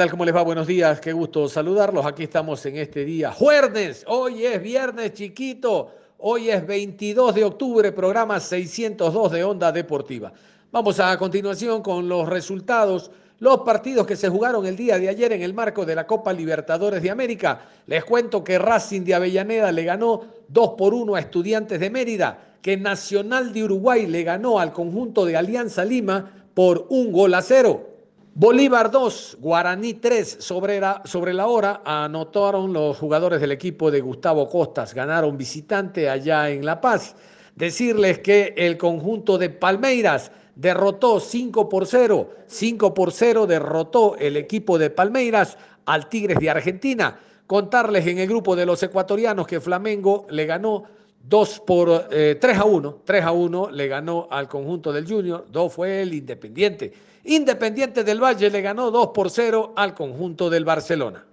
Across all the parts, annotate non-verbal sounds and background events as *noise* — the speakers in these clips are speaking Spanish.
tal? ¿Cómo les va? Buenos días, qué gusto saludarlos. Aquí estamos en este día, jueves. Hoy es viernes chiquito. Hoy es 22 de octubre, programa 602 de Onda Deportiva. Vamos a continuación con los resultados, los partidos que se jugaron el día de ayer en el marco de la Copa Libertadores de América. Les cuento que Racing de Avellaneda le ganó 2 por 1 a Estudiantes de Mérida, que Nacional de Uruguay le ganó al conjunto de Alianza Lima por un gol a cero. Bolívar 2, Guaraní 3 sobre la, sobre la hora anotaron los jugadores del equipo de Gustavo Costas, ganaron visitante allá en La Paz. Decirles que el conjunto de Palmeiras derrotó 5 por 0, 5 por 0 derrotó el equipo de Palmeiras al Tigres de Argentina. Contarles en el grupo de los ecuatorianos que Flamengo le ganó 2 por 3 eh, a 1, 3 a 1 le ganó al conjunto del Junior, 2 fue el Independiente. Independiente del Valle le ganó 2 por 0 al conjunto del Barcelona.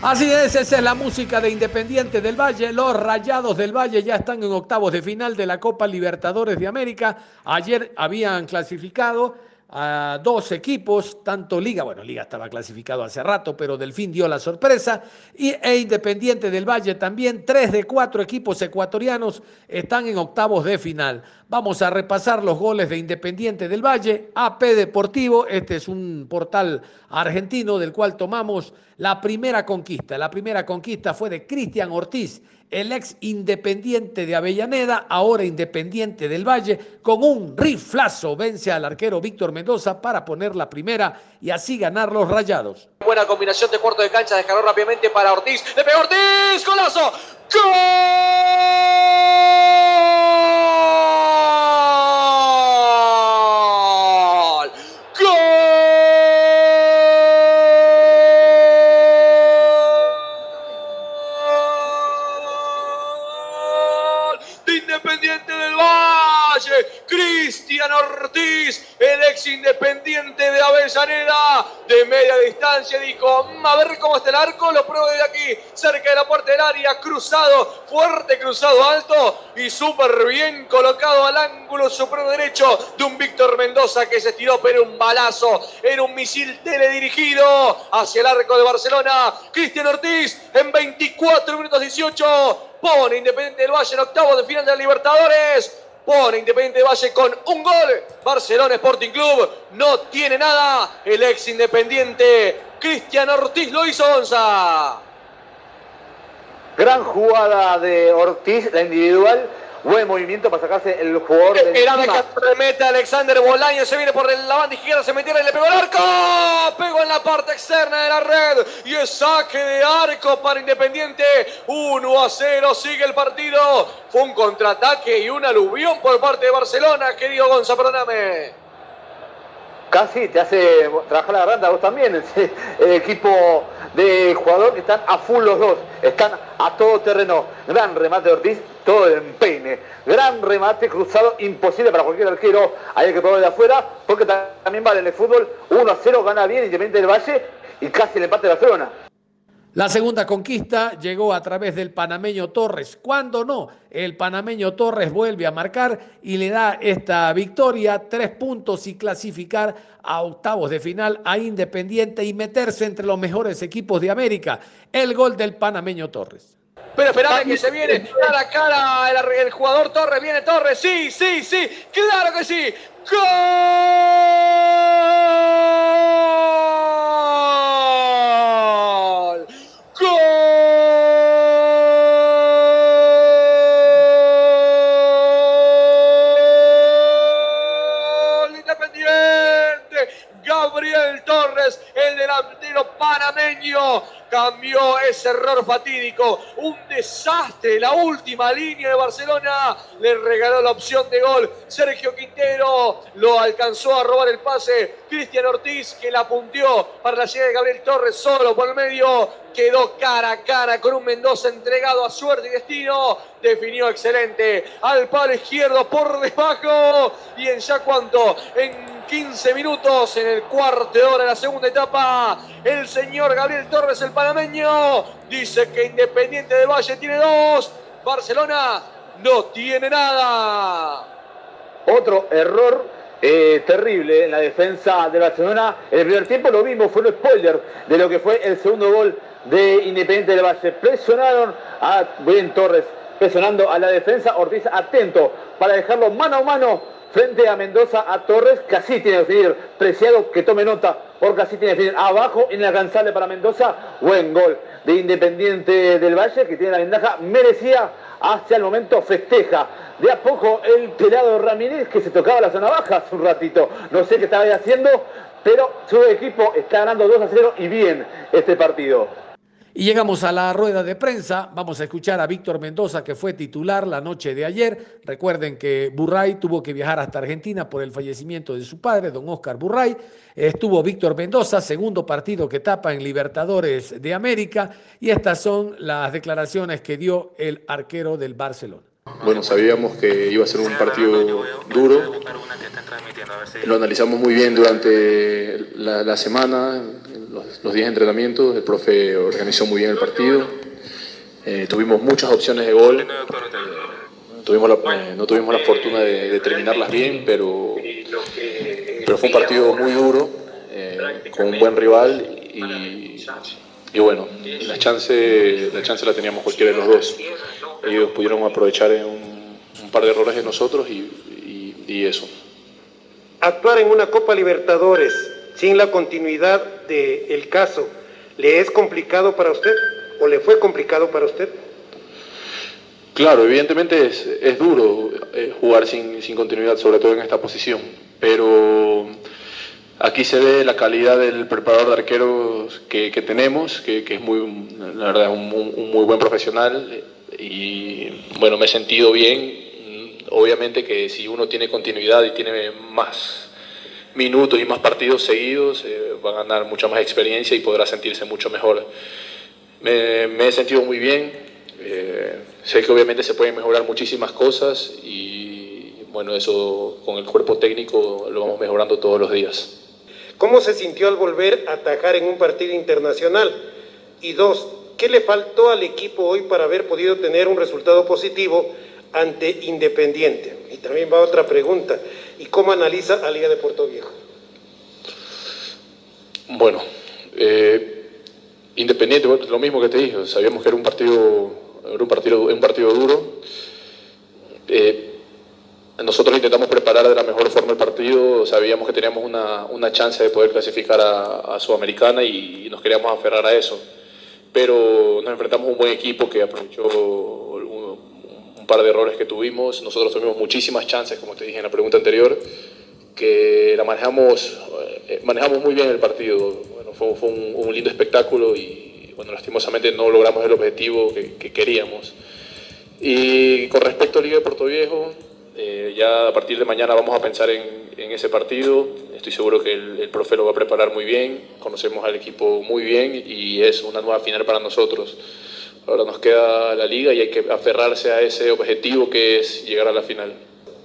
Así es, esa es la música de Independiente del Valle. Los Rayados del Valle ya están en octavos de final de la Copa Libertadores de América. Ayer habían clasificado a dos equipos, tanto Liga, bueno, Liga estaba clasificado hace rato, pero Delfín dio la sorpresa, y, e Independiente del Valle también, tres de cuatro equipos ecuatorianos están en octavos de final. Vamos a repasar los goles de Independiente del Valle, AP Deportivo, este es un portal argentino del cual tomamos la primera conquista. La primera conquista fue de Cristian Ortiz el ex independiente de Avellaneda, ahora independiente del Valle, con un riflazo vence al arquero Víctor Mendoza para poner la primera y así ganar los rayados. Buena combinación de cuarto de cancha, descargó rápidamente para Ortiz. ¡Le pegó Ortiz! ¡Golazo! ¡Gol! Cristian Ortiz, el ex Independiente de Avellaneda, de media distancia, dijo, "Mm, a ver cómo está el arco, lo pruebo de aquí, cerca de la puerta del área, cruzado, fuerte cruzado alto y súper bien colocado al ángulo supremo derecho de un Víctor Mendoza que se tiró, pero un balazo, era un misil teledirigido hacia el arco de Barcelona. Cristian Ortiz en 24 minutos 18 pone Independiente del Valle en octavo de final de la Libertadores. Pone Independiente Valle con un gol. Barcelona Sporting Club no tiene nada. El ex Independiente Cristian Ortiz lo hizo onza. Gran jugada de Ortiz, la individual. Buen movimiento para sacarse el jugador de Esperaba encima. que remete Alexander Bolaño, se viene por la banda izquierda, se metiera y le pegó el arco. Pegó en la parte externa de la red y es saque de arco para Independiente. 1 a 0, sigue el partido. Fue un contraataque y un aluvión por parte de Barcelona, querido Gonza, perdóname. Casi te hace trabajar la garganta vos también. El, *laughs* el equipo de jugador que están a full los dos. Están a todo terreno. Gran remate de Ortiz, todo en peine. Gran remate cruzado, imposible para cualquier arquero. Hay que probar de afuera, porque también vale en el fútbol. 1 a 0 gana bien Independiente del Valle y casi el empate de Barcelona. La segunda conquista llegó a través del panameño Torres. Cuando no, el panameño Torres vuelve a marcar y le da esta victoria, tres puntos y clasificar a octavos de final a Independiente y meterse entre los mejores equipos de América. El gol del panameño Torres. Pero esperame que se viene cara a cara el, el jugador Torres. Viene Torres. Sí, sí, sí. Claro que sí. ¡Gol! ¡Gol! Independiente. Gabriel Torres, el delantero panameño, cambió ese error fatídico. Un desastre. La última línea de Barcelona le regaló la opción de gol. Sergio Quintero lo alcanzó a robar el pase. Cristian Ortiz que la punteó para la llegada de Gabriel Torres solo por el medio. Quedó cara a cara con un Mendoza entregado a suerte y destino. Definió excelente al palo izquierdo por debajo. Y en ya cuánto, en 15 minutos en el cuarto de hora de la segunda etapa. El señor Gabriel Torres, el panameño, dice que Independiente de Valle tiene dos. Barcelona no tiene nada. Otro error eh, terrible en la defensa de Barcelona. En el primer tiempo lo vimos, fue un spoiler de lo que fue el segundo gol de Independiente del Valle. Presionaron a Bien Torres, presionando a la defensa. Ortiz atento para dejarlo mano a mano frente a Mendoza, a Torres, así tiene que definir. Preciado que tome nota, porque así tiene que definir. Abajo, inalcanzable para Mendoza, buen gol de Independiente del Valle, que tiene la ventaja, merecía hacia el momento festeja. De a poco el pelado Ramírez, que se tocaba la zona baja hace un ratito. No sé qué estaba haciendo, pero su equipo está ganando 2 a 0 y bien este partido. Y llegamos a la rueda de prensa. Vamos a escuchar a Víctor Mendoza, que fue titular la noche de ayer. Recuerden que Burray tuvo que viajar hasta Argentina por el fallecimiento de su padre, don Oscar Burray. Estuvo Víctor Mendoza, segundo partido que tapa en Libertadores de América. Y estas son las declaraciones que dio el arquero del Barcelona. Bueno, sabíamos que iba a ser un partido duro. Lo analizamos muy bien durante la, semana, los, días de entrenamiento. El profe organizó muy bien el partido. Eh, tuvimos muchas opciones de gol. Tuvimos eh, no tuvimos la fortuna de, terminarlas bien, pero, pero fue un partido muy duro, eh, con un buen rival y, y bueno, la chance, la chance la teníamos cualquiera de los dos ellos pudieron aprovechar un, un par de errores de nosotros y, y, y, eso. Actuar en una Copa Libertadores sin la continuidad del caso, ¿le es complicado para usted o le fue complicado para usted? Claro, evidentemente es, es duro eh, jugar sin, sin, continuidad, sobre todo en esta posición, pero aquí se ve la calidad del preparador de arqueros que, que tenemos, que, que, es muy, la verdad, un, muy buen profesional y bueno, me he sentido bien. Obviamente que si uno tiene continuidad y tiene más minutos y más partidos seguidos, eh, va a ganar mucha más experiencia y podrá sentirse mucho mejor. Me, me he sentido muy bien. Eh, sé que obviamente se pueden mejorar muchísimas cosas y bueno, eso con el cuerpo técnico lo vamos mejorando todos los días. ¿Cómo se sintió al volver a atajar en un partido internacional? Y dos, ¿Qué le faltó al equipo hoy para haber podido tener un resultado positivo ante Independiente? Y también va otra pregunta. ¿Y cómo analiza a Liga de Puerto Viejo? Bueno, eh, Independiente, lo mismo que te dije, sabíamos que era un partido, un partido, un partido duro. Eh, nosotros intentamos preparar de la mejor forma el partido, sabíamos que teníamos una, una chance de poder clasificar a, a Sudamericana y nos queríamos aferrar a eso pero nos enfrentamos a un buen equipo que aprovechó un, un, par de errores que tuvimos. Nosotros tuvimos muchísimas chances, como te dije en la pregunta anterior, que la manejamos, eh, manejamos muy bien el partido. Bueno, fue, fue un, un, lindo espectáculo y bueno, lastimosamente no logramos el objetivo que, que queríamos. Y con respecto a Liga de Puerto Viejo, eh, ya a partir de mañana vamos a pensar en, en ese partido. Estoy seguro que el, el, profe lo va a preparar muy bien. Conocemos al equipo muy bien y es una nueva final para nosotros. Ahora nos queda la liga y hay que aferrarse a ese objetivo que es llegar a la final.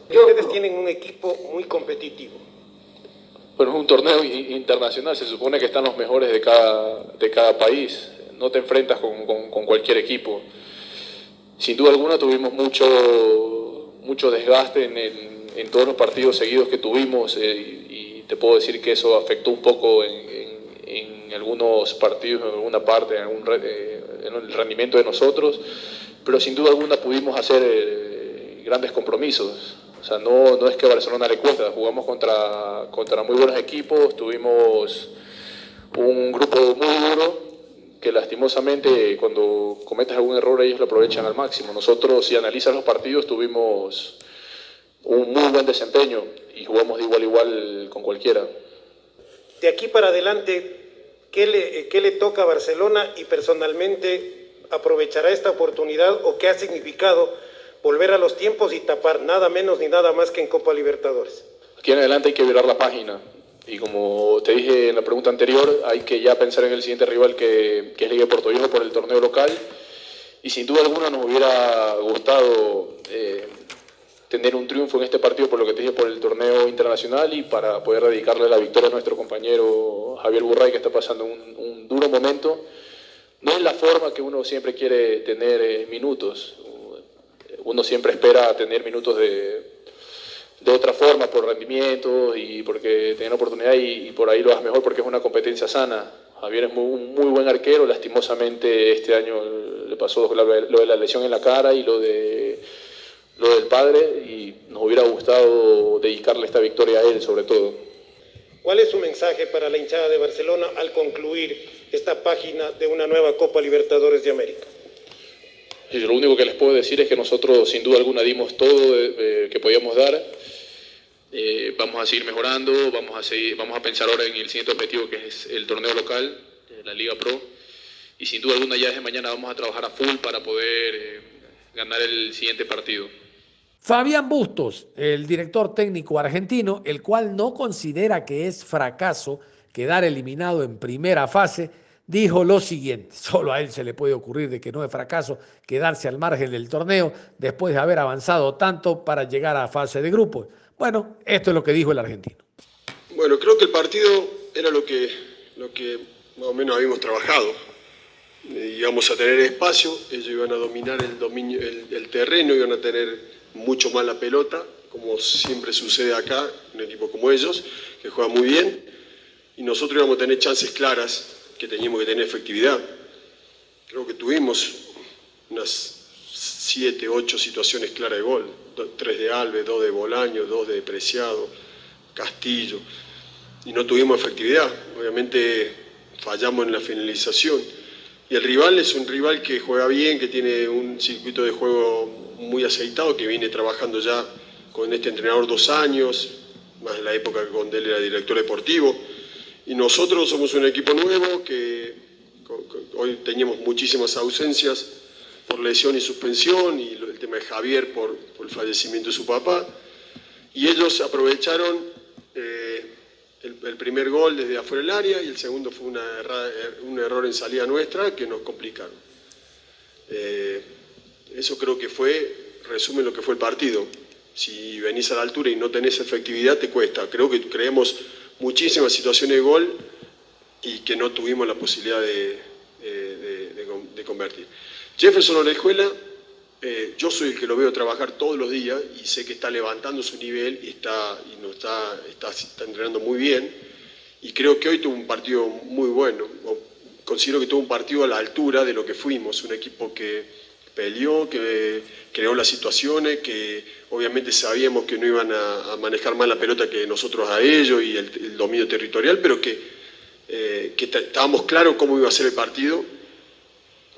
Ustedes tienen un equipo muy competitivo. Bueno, es un torneo internacional, se supone que están los mejores de cada, de cada país. No te enfrentas con, con, con cualquier equipo. Sin duda alguna tuvimos mucho mucho desgaste en, en, todos los partidos seguidos que tuvimos eh, y, te puedo decir que eso afectó un poco en, en algunos partidos, en alguna parte, en, algún, eh, el rendimiento de nosotros, pero sin duda alguna pudimos hacer eh, grandes compromisos. O sea, no, no es que Barcelona le cuesta, jugamos contra, contra muy buenos equipos, tuvimos un grupo muy duro que lastimosamente cuando cometes algún error ellos lo aprovechan al máximo. Nosotros, si analizas los partidos, tuvimos un muy buen desempeño y jugamos de igual a igual con cualquiera. De aquí para adelante, ¿qué le, qué le toca a Barcelona y personalmente aprovechará esta oportunidad o qué ha significado volver a los tiempos y tapar nada menos ni nada más que en Copa Libertadores? Aquí en adelante hay que virar la página. Y como te dije en la pregunta anterior, hay que ya pensar en el siguiente rival que, es Liga Puerto Viejo por el torneo local. Y sin duda alguna nos hubiera gustado eh, tener un triunfo en este partido por lo que te dije por el torneo internacional y para poder dedicarle la victoria a nuestro compañero Javier Burray que está pasando un, un duro momento. No es la forma que uno siempre quiere tener eh, minutos. Uno siempre espera tener minutos de, de otra forma, por rendimiento y porque tiene oportunidad y, por ahí lo das mejor porque es una competencia sana. Javier es muy, un muy buen arquero, lastimosamente este año le pasó lo de la lesión en la cara y lo de lo del padre y nos hubiera gustado dedicarle esta victoria a él sobre todo. ¿Cuál es su mensaje para la hinchada de Barcelona al concluir esta página de una nueva Copa Libertadores de América? Y lo único que les puedo decir es que nosotros sin duda alguna dimos todo eh, que podíamos dar. Eh, vamos a seguir mejorando, vamos a, seguir, vamos a pensar ahora en el siguiente objetivo que es el torneo local, la Liga Pro. Y sin duda alguna ya desde mañana vamos a trabajar a full para poder eh, ganar el siguiente partido. Fabián Bustos, el director técnico argentino, el cual no considera que es fracaso quedar eliminado en primera fase, dijo lo siguiente, *laughs* solo a él se le puede ocurrir de que no es fracaso quedarse al margen del torneo después de haber avanzado tanto para llegar a fase de grupos. Bueno, esto es lo que dijo el argentino. Bueno, creo que el partido era lo que, lo que más o menos habíamos trabajado. Eh, íbamos a tener espacio, ellos iban a dominar el, dominio, el, terreno, iban a tener mucho más la pelota, como siempre sucede acá, un equipo como ellos, que juega muy bien, y nosotros íbamos a tener chances claras, que teníamos que tener efectividad. Creo que tuvimos unas siete, ocho situaciones claras de gol, tres de Alves, dos de Bolaño, dos de Preciado, Castillo, y no tuvimos efectividad. Obviamente fallamos en la finalización. Y el rival es un rival que juega bien, que tiene un circuito de juego muy aceitado, que viene trabajando ya con este entrenador dos años, más la época cuando él era director deportivo. Y nosotros somos un equipo nuevo que hoy teníamos muchísimas ausencias por lesión y suspensión, y el tema de Javier por, el fallecimiento de su papá. Y ellos aprovecharon eh, el, primer gol desde afuera del área y el segundo fue una errada, un error en salida nuestra que nos complicaron. Eh, eso creo que fue, resume lo que fue el partido. Si venís a la altura y no tenés efectividad, te cuesta. Creo que creemos muchísimas situaciones de gol y que no tuvimos la posibilidad de, de convertir. Jefferson Orejuela, eh, yo soy el que lo veo trabajar todos los días y sé que está levantando su nivel y, está, y no está, está, está entrenando muy bien. Y creo que hoy tuvo un partido muy bueno. Considero que tuvo un partido a la altura de lo que fuimos, un equipo que peleó, que creó las situaciones, que obviamente sabíamos que no iban a, manejar más la pelota que nosotros a ellos y el, dominio territorial, pero que, eh, que estábamos claros cómo iba a ser el partido.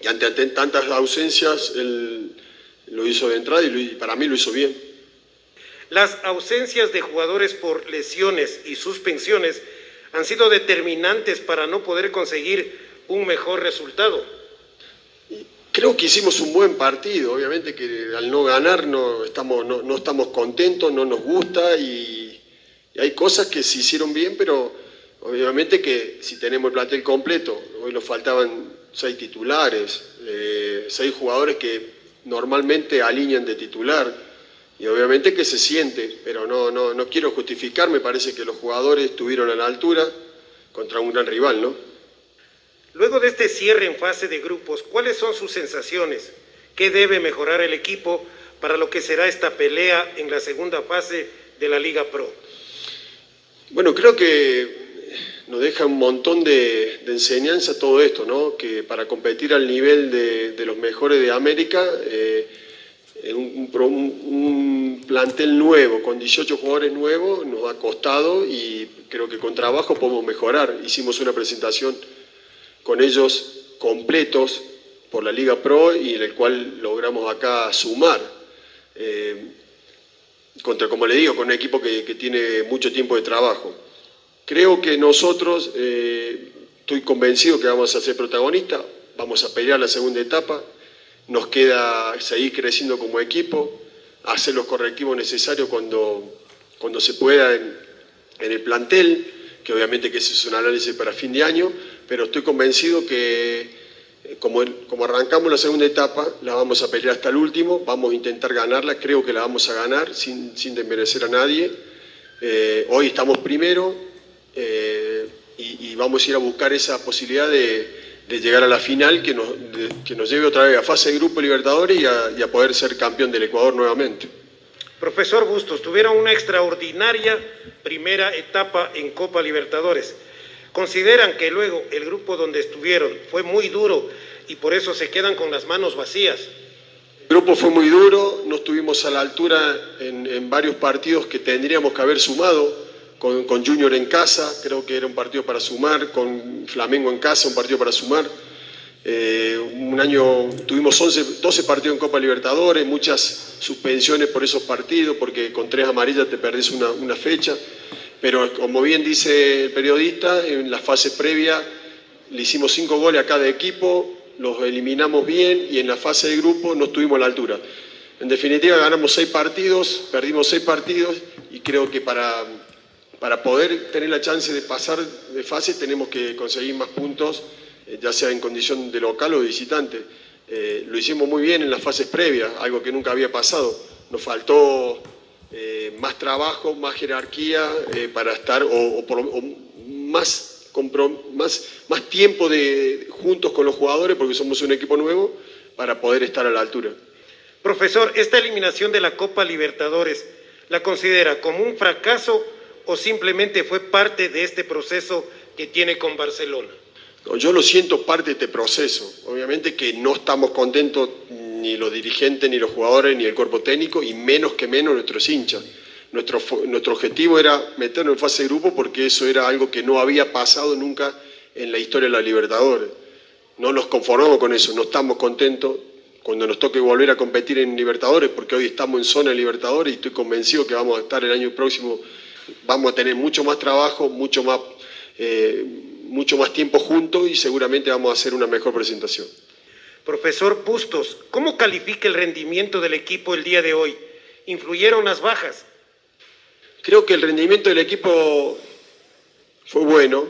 Y ante, tantas ausencias, él lo hizo de entrada y, y para mí lo hizo bien. Las ausencias de jugadores por lesiones y suspensiones han sido determinantes para no poder conseguir un mejor resultado. Creo que hicimos un buen partido, obviamente que al no ganar no estamos, no, no estamos contentos, no nos gusta y, hay cosas que se hicieron bien, pero obviamente que si tenemos el plantel completo, hoy nos faltaban seis titulares, eh, seis jugadores que normalmente alinean de titular y obviamente que se siente, pero no, no, no quiero justificar, me parece que los jugadores estuvieron a la altura contra un gran rival, ¿no? Luego de este cierre en fase de grupos, ¿cuáles son sus sensaciones? ¿Qué debe mejorar el equipo para lo que será esta pelea en la segunda fase de la Liga Pro? Bueno, creo que nos deja un montón de, enseñanza todo esto, ¿no? Que para competir al nivel de, los mejores de América, eh, un, un, plantel nuevo, con 18 jugadores nuevos, nos ha costado y creo que con trabajo podemos mejorar. Hicimos una presentación con ellos completos por la Liga Pro y en el cual logramos acá sumar. Eh, contra, como le digo, con un equipo que, tiene mucho tiempo de trabajo. Creo que nosotros, eh, estoy convencido que vamos a ser protagonistas, vamos a pelear la segunda etapa, nos queda seguir creciendo como equipo, hacer los correctivos necesarios cuando, cuando se pueda en el plantel, que obviamente que ese es un análisis para fin de año, pero estoy convencido que eh, como, como, arrancamos la segunda etapa, la vamos a pelear hasta el último, vamos a intentar ganarla, creo que la vamos a ganar sin, sin desmerecer a nadie. Eh, hoy estamos primero eh, y, vamos a ir a buscar esa posibilidad de, llegar a la final que nos, que nos, lleve otra vez a fase de Grupo Libertadores y a, y a poder ser campeón del Ecuador nuevamente. Profesor Bustos, tuvieron una extraordinaria primera etapa en Copa Libertadores. ¿Consideran que luego el grupo donde estuvieron fue muy duro y por eso se quedan con las manos vacías? El grupo fue muy duro, no estuvimos a la altura en, en varios partidos que tendríamos que haber sumado. Con, con, Junior en casa, creo que era un partido para sumar, con Flamengo en casa, un partido para sumar. Eh, un año tuvimos 11, 12 partidos en Copa Libertadores, muchas suspensiones por esos partidos, porque con tres amarillas te perdés una, fecha. Pero como bien dice el periodista, en la fase previa le hicimos cinco goles a cada equipo, los eliminamos bien y en la fase de grupo no estuvimos a la altura. En definitiva, ganamos seis partidos, perdimos seis partidos y creo que para, para poder tener la chance de pasar de fase tenemos que conseguir más puntos ya sea en condición de local o de visitante. Eh, lo hicimos muy bien en las fases previas, algo que nunca había pasado. Nos faltó eh, más trabajo, más jerarquía eh, para estar, o, por, más, más tiempo de, juntos con los jugadores, porque somos un equipo nuevo, para poder estar a la altura. Profesor, esta eliminación de la Copa Libertadores, ¿la considera como un fracaso o simplemente fue parte de este proceso que tiene con Barcelona? Yo lo siento parte de este proceso. Obviamente que no estamos contentos ni los dirigentes, ni los jugadores, ni el cuerpo técnico, y menos que menos nuestros hinchas. Nuestro, nuestro objetivo era meternos en fase de grupo porque eso era algo que no había pasado nunca en la historia de la Libertadores. No nos conformamos con eso, no estamos contentos cuando nos toque volver a competir en Libertadores, porque hoy estamos en zona de Libertadores y estoy convencido que vamos a estar el año próximo, vamos a tener mucho más trabajo, mucho más... Eh, mucho más tiempo juntos y seguramente vamos a hacer una mejor presentación. Profesor Bustos, ¿cómo califica el rendimiento del equipo el día de hoy? ¿Influyeron las bajas? Creo que el rendimiento del equipo fue bueno.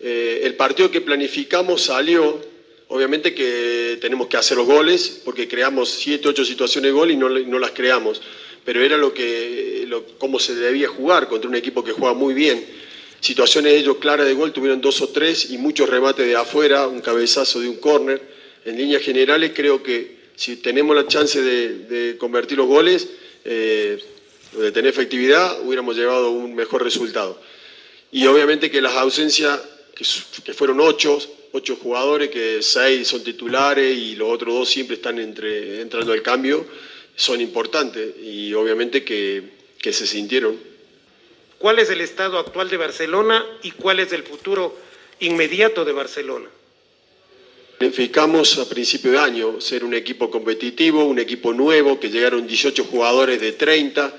Eh, el partido que planificamos salió. Obviamente que tenemos que hacer los goles porque creamos siete, ocho situaciones de gol y no, no las creamos. Pero era lo que, lo, cómo se debía jugar contra un equipo que juega muy bien situaciones ellos claras de gol, tuvieron dos o tres y muchos remates de afuera, un cabezazo de un córner. En líneas generales creo que si tenemos la chance de, convertir los goles, eh, de tener efectividad, hubiéramos llevado un mejor resultado. Y obviamente que las ausencias, que, fueron ocho, ocho jugadores, que seis son titulares y los otros dos siempre están entrando al cambio, son importantes y obviamente que se sintieron cuál es el estado actual de Barcelona y cuál es el futuro inmediato de Barcelona. Planificamos a principio de año ser un equipo competitivo, un equipo nuevo, que llegaron 18 jugadores de 30,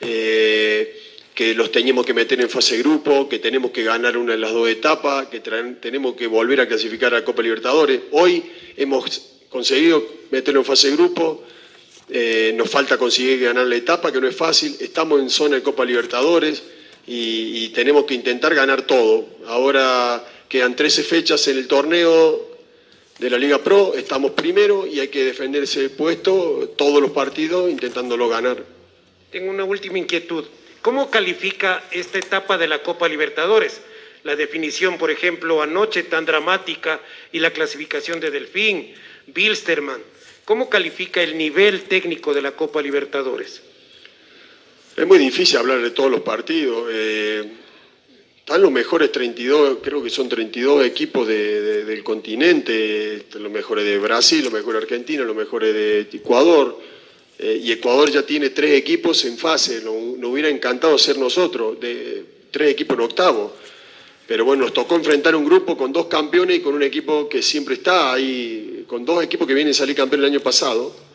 eh, que los teníamos que meter en fase grupo, que tenemos que ganar una de las dos etapas, que tenemos que volver a clasificar a Copa Libertadores. Hoy hemos conseguido meterlo en fase grupo, eh, nos falta conseguir ganar la etapa, que no es fácil, estamos en zona de Copa Libertadores y, tenemos que intentar ganar todo. Ahora quedan 13 fechas en el torneo de la Liga Pro, estamos primero y hay que defender ese puesto todos los partidos intentándolo ganar. Tengo una última inquietud. ¿Cómo califica esta etapa de la Copa Libertadores? La definición, por ejemplo, anoche tan dramática y la clasificación de Delfín, Bilsterman. ¿Cómo califica el nivel técnico de la Copa Libertadores? Es muy difícil hablar de todos los partidos. Eh, están los mejores 32, creo que son 32 equipos de, de, del continente, los mejores de Brasil, los mejores de Argentina, los mejores de Ecuador. Eh, y Ecuador ya tiene tres equipos en fase. Nos, hubiera encantado ser nosotros, de, tres equipos en octavo. Pero bueno, nos tocó enfrentar un grupo con dos campeones y con un equipo que siempre está ahí, con dos equipos que vienen a salir campeón el año pasado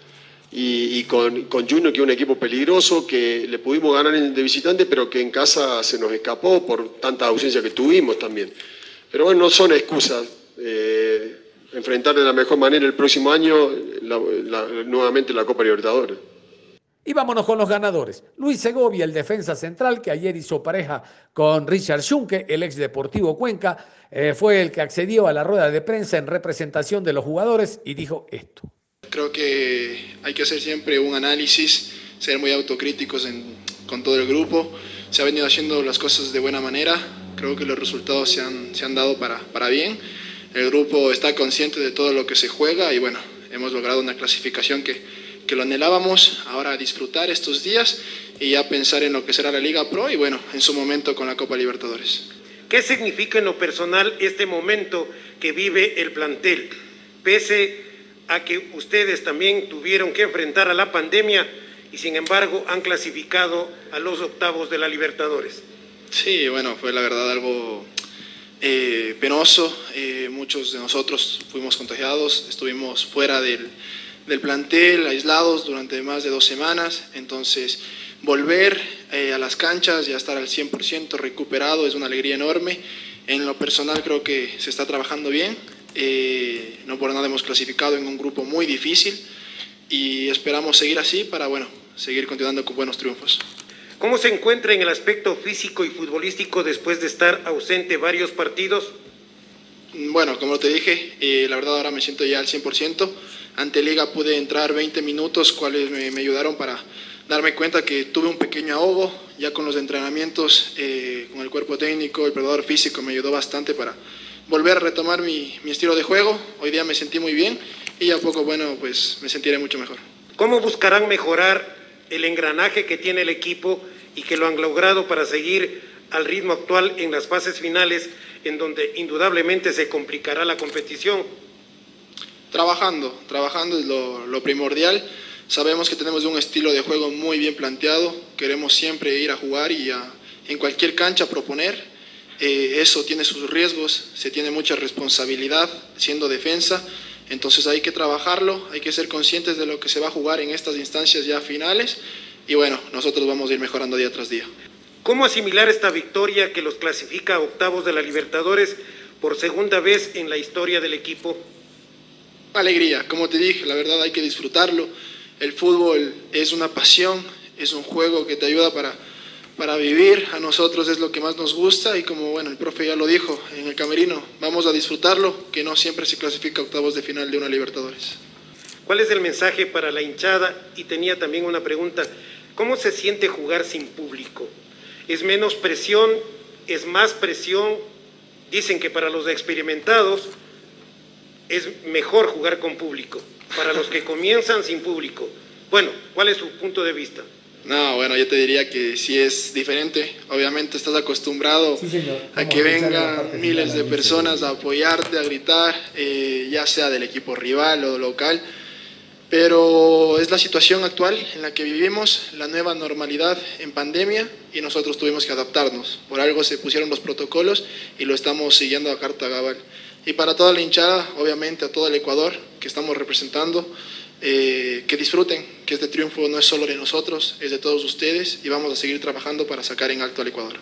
y, con, con, Junior, que es un equipo peligroso, que le pudimos ganar de visitante, pero que en casa se nos escapó por tanta ausencia que tuvimos también. Pero bueno, no son excusas. Eh, enfrentar de la mejor manera el próximo año nuevamente la Copa Libertadores. Y vámonos con los ganadores. Luis Segovia, el defensa central, que ayer hizo pareja con Richard Schunke, el ex Deportivo Cuenca, eh, fue el que accedió a la rueda de prensa en representación de los jugadores y dijo esto. Creo que hay que hacer siempre un análisis, ser muy autocríticos en- con todo el grupo. Se ha venido haciendo las cosas de buena manera. Creo que los resultados se han, se han dado para, para bien. El grupo está consciente de todo lo que se juega y bueno, hemos logrado una clasificación que, que lo anhelábamos. Ahora a disfrutar estos días y ya pensar en lo que será la Liga Pro y bueno, en su momento con la Copa Libertadores. ¿Qué significa en lo personal este momento que vive el plantel? Pese a que ustedes también tuvieron que enfrentar a la pandemia y sin embargo han clasificado a los octavos de la Libertadores. Sí, bueno, fue la verdad algo eh, penoso. Eh, muchos de nosotros fuimos contagiados, estuvimos fuera del, del plantel, aislados durante más de dos semanas. Entonces, volver eh, a las canchas y a estar al 100% recuperado es una alegría enorme. En lo personal creo que se está trabajando bien. Eh, no por nada hemos clasificado en un grupo muy difícil y esperamos seguir así para, bueno, seguir continuando con buenos triunfos. ¿Cómo se encuentra en el aspecto físico y futbolístico después de estar ausente varios partidos? Bueno, como te dije, eh, la verdad ahora me siento ya al 100%. Ante Liga pude entrar 20 minutos, cuales me, me ayudaron para darme cuenta que tuve un pequeño ahogo. Ya con los entrenamientos, eh, con el cuerpo técnico, el preparador físico me ayudó bastante para volver a retomar mi, mi estilo de juego. Hoy día me sentí muy bien y ya a poco, bueno, pues me sentiré mucho mejor. ¿Cómo buscarán mejorar el engranaje que tiene el equipo y que lo han logrado para seguir al ritmo actual en las fases finales, en donde indudablemente se complicará la competición? Trabajando, trabajando es lo, lo primordial. Sabemos que tenemos un estilo de juego muy bien planteado. Queremos siempre ir a jugar y a, en cualquier cancha proponer. Eh, eso tiene sus riesgos, se tiene mucha responsabilidad siendo defensa. Entonces hay que trabajarlo, hay que ser conscientes de lo que se va a jugar en estas instancias ya finales. Y bueno, nosotros vamos a ir mejorando día tras día. ¿Cómo asimilar esta victoria que los clasifica a octavos de la Libertadores por segunda vez en la historia del equipo? Alegría, como te dije, la verdad hay que disfrutarlo. El fútbol es una pasión, es un juego que te ayuda para, para vivir. A nosotros es lo que más nos gusta y como bueno, el profe ya lo dijo en el camerino, vamos a disfrutarlo, que no siempre se clasifica octavos de final de una Libertadores. ¿Cuál es el mensaje para la hinchada? Y tenía también una pregunta, ¿cómo se siente jugar sin público? ¿Es menos presión? ¿Es más presión? Dicen que para los experimentados es mejor jugar con público, para los que comienzan sin público. Bueno, ¿cuál es su punto de vista? No, bueno, yo te diría que sí es diferente. Obviamente estás acostumbrado a que vengan miles de personas a apoyarte, a gritar, eh, ya sea del equipo rival o local. Pero es la situación actual en la que vivimos, la nueva normalidad en pandemia y nosotros tuvimos que adaptarnos. Por algo se pusieron los protocolos y lo estamos siguiendo a carta cabal. Y para toda la hinchada, obviamente a todo el Ecuador que estamos representando, eh, que disfruten, que este triunfo no es solo de nosotros, es de todos ustedes y vamos a seguir trabajando para sacar en alto al Ecuador.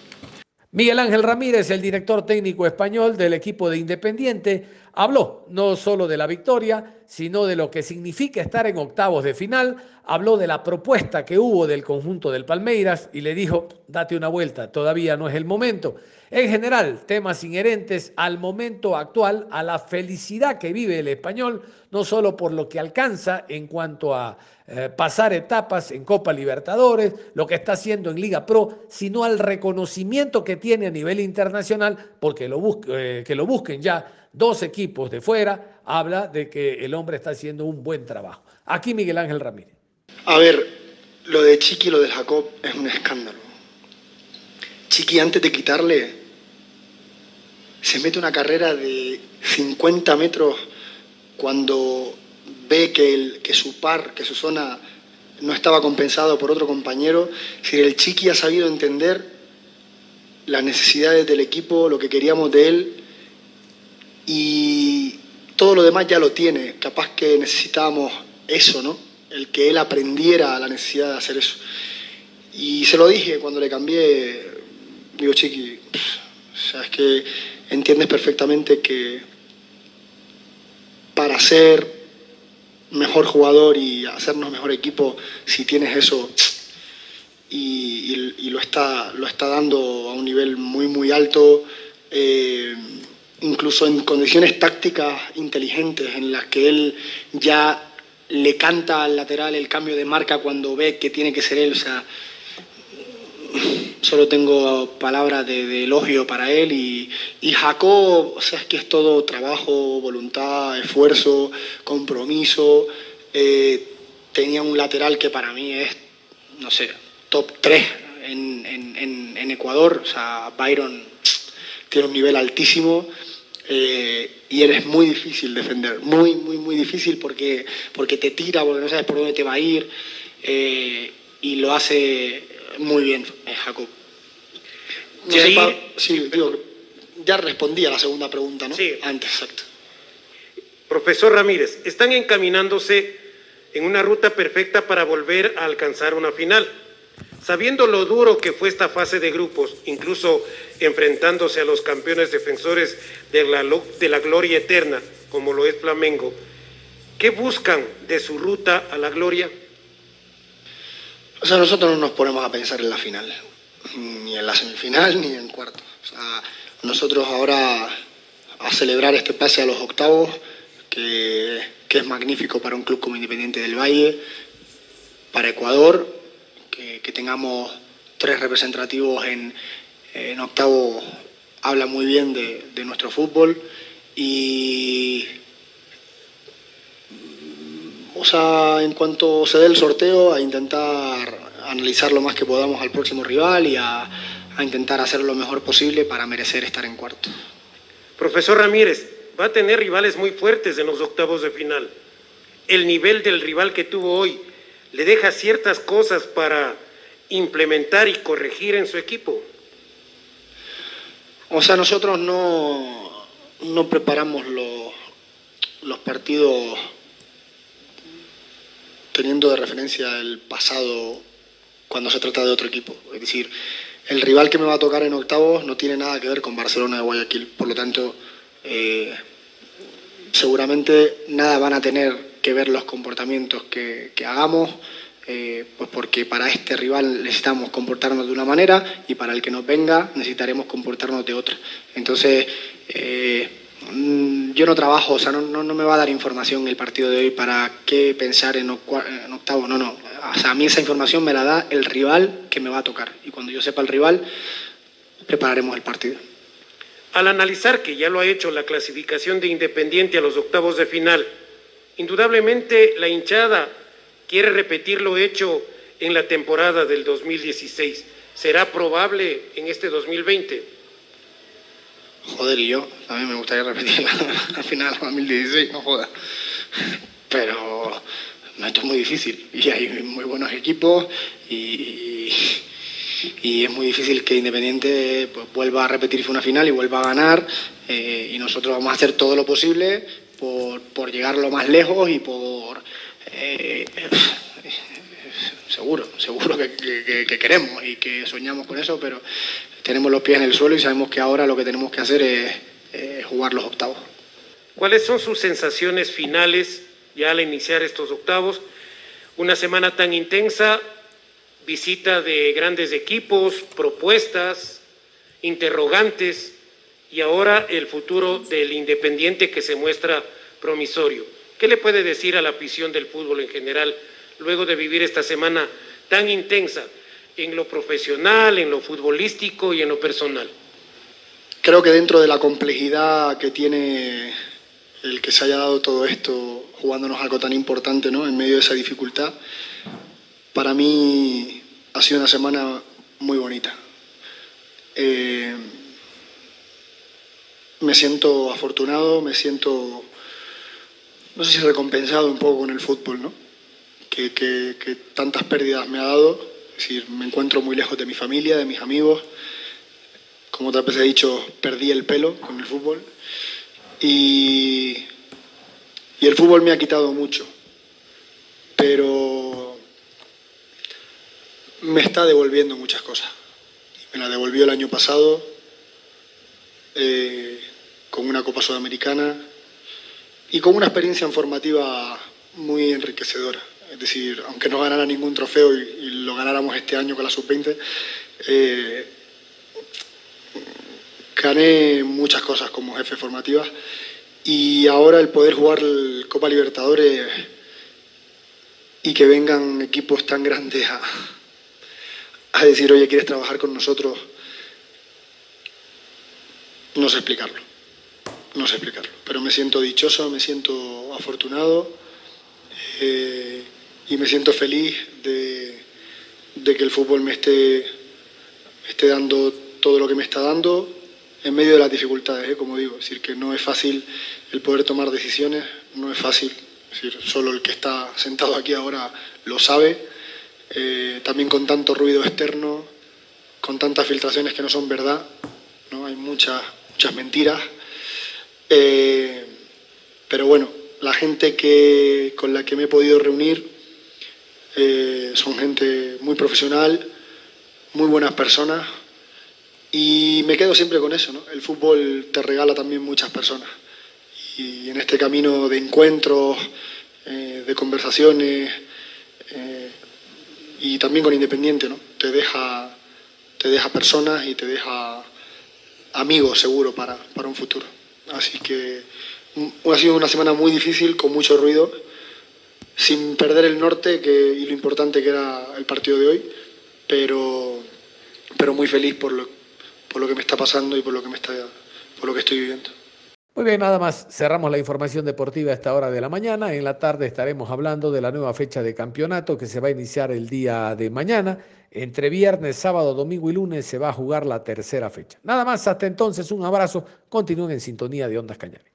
Miguel Ángel Ramírez, el director técnico español del equipo de Independiente, habló no solo de la victoria, sino de lo que significa estar en octavos de final, habló de la propuesta que hubo del conjunto del Palmeiras y le dijo, date una vuelta, todavía no es el momento. En general, temas inherentes al momento actual, a la felicidad que vive el español, no solo por lo que alcanza en cuanto a eh, pasar etapas en Copa Libertadores, lo que está haciendo en Liga Pro, sino al reconocimiento que tiene a nivel internacional, porque lo eh, que lo busquen ya dos equipos de fuera, habla de que el hombre está haciendo un buen trabajo. Aquí Miguel Ángel Ramírez. A ver, lo de Chiqui y lo del Jacob es un escándalo. Chiqui antes de quitarle se mete una carrera de 50 metros cuando ve que, el, que su par, que su zona no estaba compensado por otro compañero. Si el Chiqui ha sabido entender las necesidades del equipo, lo que queríamos de él y todo lo demás ya lo tiene. Capaz que necesitábamos eso, ¿no? El que él aprendiera la necesidad de hacer eso. Y se lo dije cuando le cambié, digo, Chiqui, o sea, es que entiendes perfectamente que para ser mejor jugador y hacernos mejor equipo, si tienes eso y, lo, está, lo está dando a un nivel muy, muy alto, eh, incluso en condiciones tácticas inteligentes en las que él ya le canta al lateral el cambio de marca cuando ve que tiene que ser él. O sea, solo tengo palabras de, elogio para él y, y Jacob, o sea, es que es todo trabajo, voluntad, esfuerzo, compromiso. Eh, tenía un lateral que para mí es, no sé, top 3 en, en, en Ecuador. O sea, Byron tiene un nivel altísimo. Eh, y eres muy difícil defender, muy, muy, muy difícil porque, porque te tira, porque no sabes por dónde te va a ir eh, y lo hace muy bien eh, Jacob. sí, ya respondí a la segunda pregunta, ¿no? Sí. Antes, exacto. Profesor Ramírez, están encaminándose en una ruta perfecta para volver a alcanzar una final. Sabiendo lo duro que fue esta fase de grupos, incluso enfrentándose a los campeones defensores de la, de la gloria eterna, como lo es Flamengo, ¿qué buscan de su ruta a la gloria? O sea, nosotros no nos ponemos a pensar en la final, ni en la semifinal, ni en cuarto. O sea, nosotros ahora a celebrar este pase a los octavos, que, que es magnífico para un club como Independiente del Valle, para Ecuador, que, tengamos tres representativos en, octavo habla muy bien de, nuestro fútbol y o sea, en cuanto se dé el sorteo, a intentar analizar lo más que podamos al próximo rival y a, a, intentar hacer lo mejor posible para merecer estar en cuarto. Profesor Ramírez, va a tener rivales muy fuertes en los octavos de final. El nivel del rival que tuvo hoy le deja ciertas cosas para implementar y corregir en su equipo? O sea, nosotros no, no preparamos los, los partidos teniendo de referencia el pasado cuando se trata de otro equipo. Es decir, el rival que me va a tocar en octavos no tiene nada que ver con Barcelona de Guayaquil. Por lo tanto, eh, seguramente nada van a tener que ver los comportamientos que, hagamos eh, pues porque para este rival necesitamos comportarnos de una manera y para el que nos venga necesitaremos comportarnos de otra. Entonces, eh, mm, yo no trabajo, o sea, no, no, me va a dar información el partido de hoy para qué pensar en, octavo, no, no. O sea, a mí esa información me la da el rival que me va a tocar y cuando yo sepa el rival, prepararemos el partido. Al analizar que ya lo ha hecho la clasificación de Independiente a los octavos de final, indudablemente la hinchada quiere repetir lo hecho en la temporada del 2016. ¿Será probable en este 2020? Joder, y yo también me gustaría repetir al final 2016, no joda. Pero esto es muy difícil y hay muy buenos equipos y, y es muy difícil que Independiente pues, vuelva a repetir una final y vuelva a ganar eh, y nosotros vamos a hacer todo lo posible por, por llegar lo más lejos y por eh, seguro, seguro que, queremos y que soñamos con eso, pero tenemos los pies en el suelo y sabemos que ahora lo que tenemos que hacer es, jugar los octavos. ¿Cuáles son sus sensaciones finales ya al iniciar estos octavos? Una semana tan intensa, visita de grandes equipos, propuestas, interrogantes y ahora el futuro del Independiente que se muestra promisorio. ¿Qué le puede decir a la afición del fútbol en general luego de vivir esta semana tan intensa en lo profesional, en lo futbolístico y en lo personal? Creo que dentro de la complejidad que tiene el que se haya dado todo esto jugándonos algo tan importante ¿no? en medio de esa dificultad, para mí ha sido una semana muy bonita. Eh, me siento afortunado, me siento no sé si recompensado un poco con el fútbol, ¿no? Que, tantas pérdidas me ha dado. Es decir, me encuentro muy lejos de mi familia, de mis amigos. Como otras veces he dicho, perdí el pelo con el fútbol. Y, y el fútbol me ha quitado mucho. Pero me está devolviendo muchas cosas. Me la devolvió el año pasado eh, con una Copa Sudamericana y con una experiencia informativa muy enriquecedora. Es decir, aunque no ganara ningún trofeo y, lo ganáramos este año con la sub-20, eh, gané muchas cosas como jefe formativa y ahora el poder jugar el Copa Libertadores y que vengan equipos tan grandes a, a decir, oye, ¿quieres trabajar con nosotros? No sé explicarlo, no sé explicarlo, pero me siento dichoso, me siento afortunado eh, y me siento feliz de, que el fútbol me esté, esté dando todo lo que me está dando en medio de las dificultades, ¿eh? como digo, es decir, que no es fácil el poder tomar decisiones, no es fácil, es decir, solo el que está sentado aquí ahora lo sabe, eh, también con tanto ruido externo, con tantas filtraciones que no son verdad, ¿no? hay muchas muchas mentiras. Eh, pero bueno, la gente que, con la que me he podido reunir eh, son gente muy profesional, muy buenas personas y me quedo siempre con eso. El fútbol te regala también muchas personas y en este camino de encuentros, eh, de conversaciones y también con Independiente, ¿no? te, deja, te deja personas y te deja amigo seguro para, para un futuro. Así que mm, ha sido una semana muy difícil, con mucho ruido, sin perder el norte que, y lo importante que era el partido de hoy, pero, pero muy feliz por lo, por lo que me está pasando y por lo que, me está, por lo que estoy viviendo. Muy bien, nada más cerramos la información deportiva a esta hora de la mañana. En la tarde estaremos hablando de la nueva fecha de campeonato que se va a iniciar el día de mañana. Entre viernes, sábado, domingo y lunes se va a jugar la tercera fecha. Nada más, hasta entonces, un abrazo. Continúen en sintonía de Ondas Cañares.